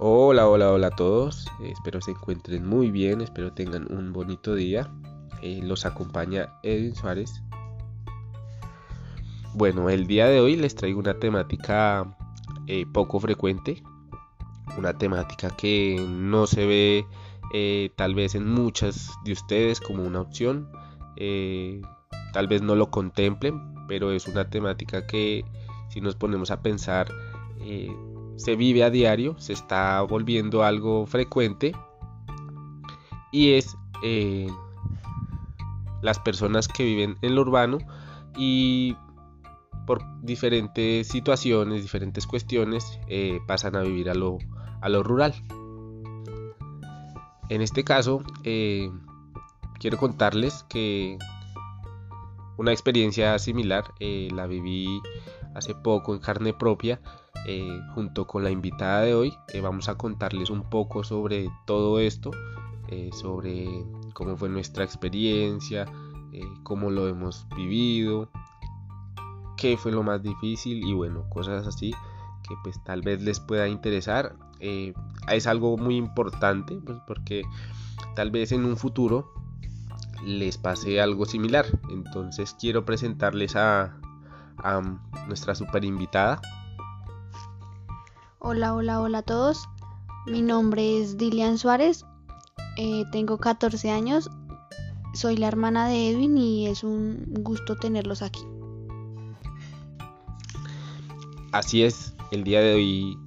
Hola, hola, hola a todos. Eh, espero se encuentren muy bien, espero tengan un bonito día. Eh, los acompaña Edwin Suárez. Bueno, el día de hoy les traigo una temática eh, poco frecuente, una temática que no se ve tal vez en muchas de ustedes como una opción, tal vez no lo contemplen, pero es una temática que si nos ponemos a pensar se vive a diario, se está volviendo algo frecuente y es eh, las personas que viven en lo urbano y por diferentes situaciones, diferentes cuestiones, eh, pasan a vivir a lo, a lo rural. En este caso, eh, quiero contarles que una experiencia similar la viví hace poco en carne propia eh, junto con la invitada de hoy eh, vamos a contarles un poco sobre todo esto, eh, sobre cómo fue nuestra experiencia, cómo lo hemos vivido, qué fue lo más difícil y bueno, cosas así que pues tal vez les pueda interesar. es algo muy importante pues, porque tal vez en un futuro les pase algo similar. Entonces quiero presentarles a, a nuestra super invitada. Hola, hola, hola a todos. Mi nombre es Dilian Suárez. Eh, tengo 14 años. Soy la hermana de Edwin y es un gusto tenerlos aquí. Así es, el día de hoy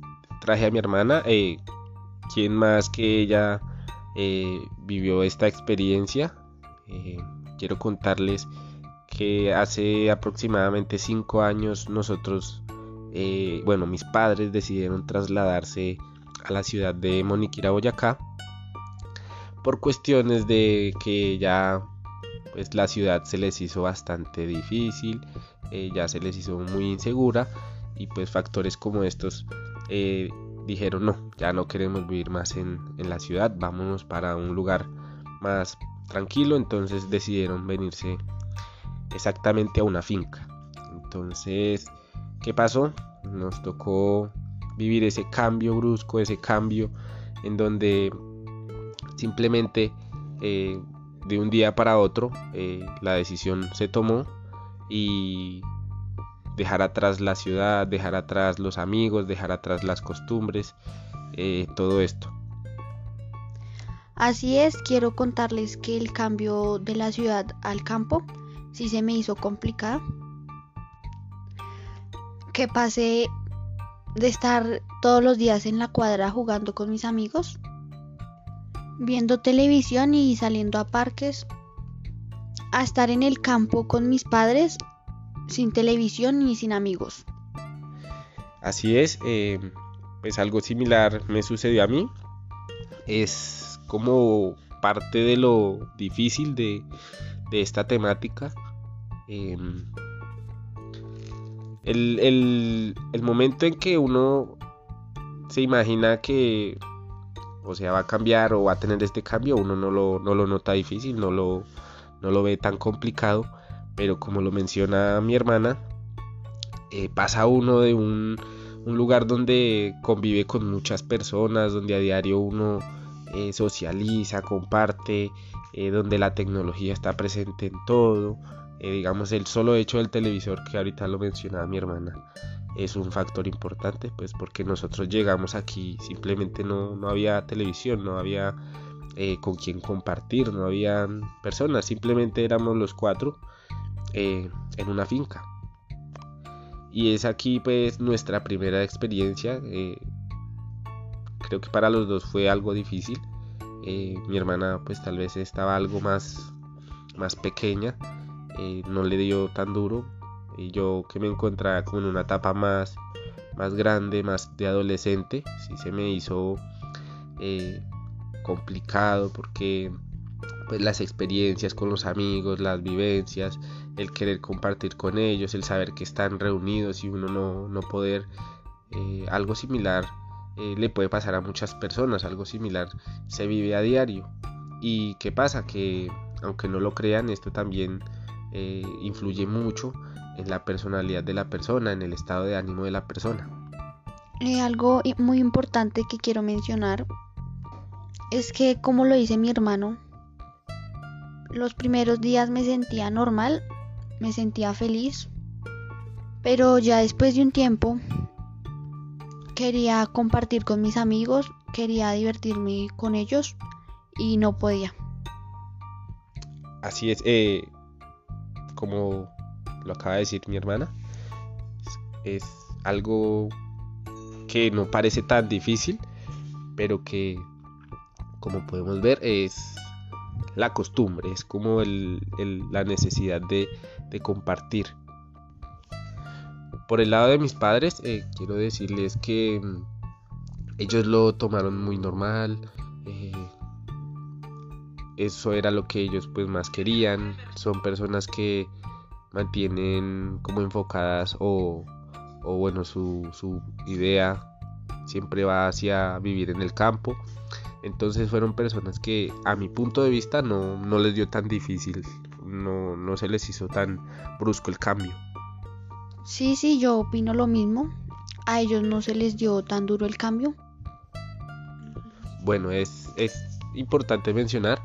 traje a mi hermana. Eh, ¿Quién más que ella eh, vivió esta experiencia? quiero contarles que hace aproximadamente 5 años nosotros eh, bueno, mis padres decidieron trasladarse a la ciudad de Moniquira, Boyacá, por cuestiones de que ya pues la ciudad se les hizo bastante difícil, eh, ya se les hizo muy insegura y pues factores como estos eh, dijeron no, ya no queremos vivir más en, en la ciudad, vámonos para un lugar más tranquilo, entonces decidieron venirse exactamente a una finca. Entonces ¿Qué pasó? Nos tocó vivir ese cambio brusco, ese cambio en donde simplemente eh, de un día para otro eh, la decisión se tomó y dejar atrás la ciudad, dejar atrás los amigos, dejar atrás las costumbres, eh, todo esto. Así es, quiero contarles que el cambio de la ciudad al campo sí se me hizo complicado que pasé de estar todos los días en la cuadra jugando con mis amigos, viendo televisión y saliendo a parques, a estar en el campo con mis padres sin televisión y sin amigos. Así es, eh, pues algo similar me sucedió a mí. Es como parte de lo difícil de, esta temática. Em, el, momento en que uno se imagina que, o sea, va a cambiar o va a tener este cambio, uno no lo, no lo nota difícil, no lo, no lo ve tan complicado, pero como lo menciona mi hermana, eh, pasa uno de un, un, lugar donde convive con muchas personas, donde a diario uno eh, socializa, comparte, eh, donde la tecnología está presente en todo, eh, digamos el solo hecho del televisor que ahorita lo mencionaba mi hermana es un factor importante pues porque nosotros llegamos aquí simplemente no, no había televisión no había con quien compartir no había personas simplemente éramos los cuatro en una finca. Y es aquí pues nuestra primera experiencia creo que para los dos fue algo difícil mi hermana pues tal vez estaba algo más más pequeña eh, no le dio tan duro. Y yo que me encontraba como en una etapa más, más grande, más de adolescente, sí se me hizo eh, complicado porque pues las experiencias con los amigos, las vivencias, el querer compartir con ellos, el saber que están reunidos y uno no, no poder, eh, algo similar le puede pasar a muchas personas, algo similar se vive a diario. ¿Y qué pasa? Que aunque no lo crean, esto también eh, influye mucho en la personalidad de la persona, en el estado de ánimo de la persona. Eh, algo muy importante que quiero mencionar es que, como lo dice mi hermano, los primeros días me sentía normal, me sentía feliz, pero ya después de un tiempo quería compartir con mis amigos, quería divertirme con ellos y no podía. Así es, eh, como lo acaba de decir mi hermana, es algo que no parece tan difícil, pero que como podemos ver es la costumbre, es como la necesidad de, compartir. Por el lado de mis padres, eh, quiero decirles que mm, ellos lo tomaron muy normal. Eh, eso era lo que ellos pues más querían. Son personas que mantienen como enfocadas o, bueno su, su idea siempre va hacia vivir en el campo entonces fueron personas que a mi punto de vista no, no les dio tan difícil, no, no se les hizo tan brusco el cambio. Sí, sí, yo opino lo mismo. A ellos no se les dio tan duro el cambio. Bueno, es, es importante mencionar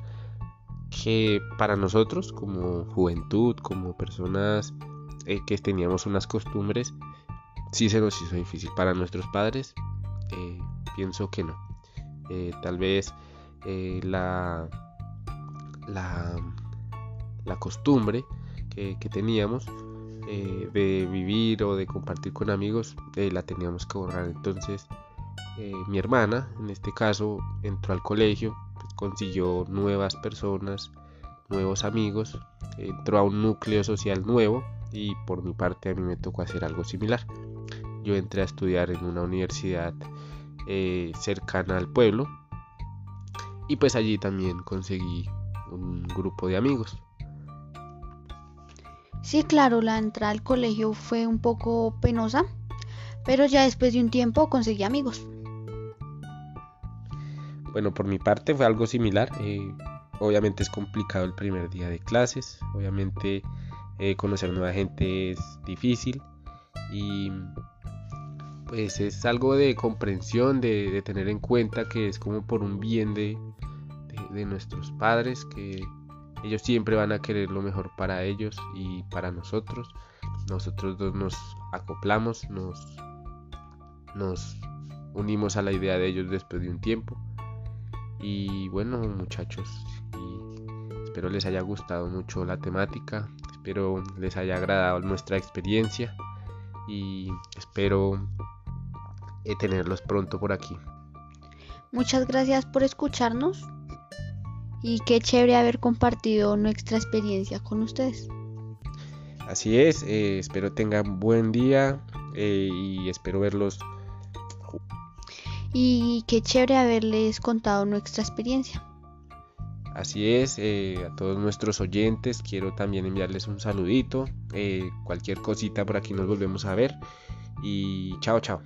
que para nosotros como juventud, como personas eh, que teníamos unas costumbres, sí se nos hizo difícil. Para nuestros padres, eh, pienso que no. Eh, tal vez eh, la, la, costumbre que, teníamos eh, de vivir o de compartir con amigos la teníamos que borrar. Entonces mi hermana, en este caso, entró al colegio, pues, consiguió nuevas personas, nuevos amigos, entró a un núcleo social nuevo y por mi parte a mí me tocó hacer algo similar. Yo entré a estudiar en una universidad eh, cercana al pueblo y pues allí también conseguí un grupo de amigos. Sí, claro, la entrada al colegio fue un poco penosa, pero ya después de un tiempo conseguí amigos. Bueno, por mi parte fue algo similar. Eh, obviamente es complicado el primer día de clases, obviamente eh, conocer nueva gente es difícil y pues es algo de comprensión, de, tener en cuenta que es como por un bien de, nuestros padres, que ellos siempre van a querer lo mejor para ellos y para nosotros. Nosotros dos nos acoplamos, nos, nos unimos a la idea de ellos después de un tiempo. Y bueno, muchachos, espero les haya gustado mucho la temática, espero les haya agradado nuestra experiencia y espero tenerlos pronto por aquí. Muchas gracias por escucharnos y qué chévere haber compartido nuestra experiencia con ustedes. Así es, eh, espero tengan buen día eh, y espero verlos. Y qué chévere haberles contado nuestra experiencia. Así es, eh, a todos nuestros oyentes quiero también enviarles un saludito. cualquier cosita por aquí nos volvemos a ver. Y chao, chao.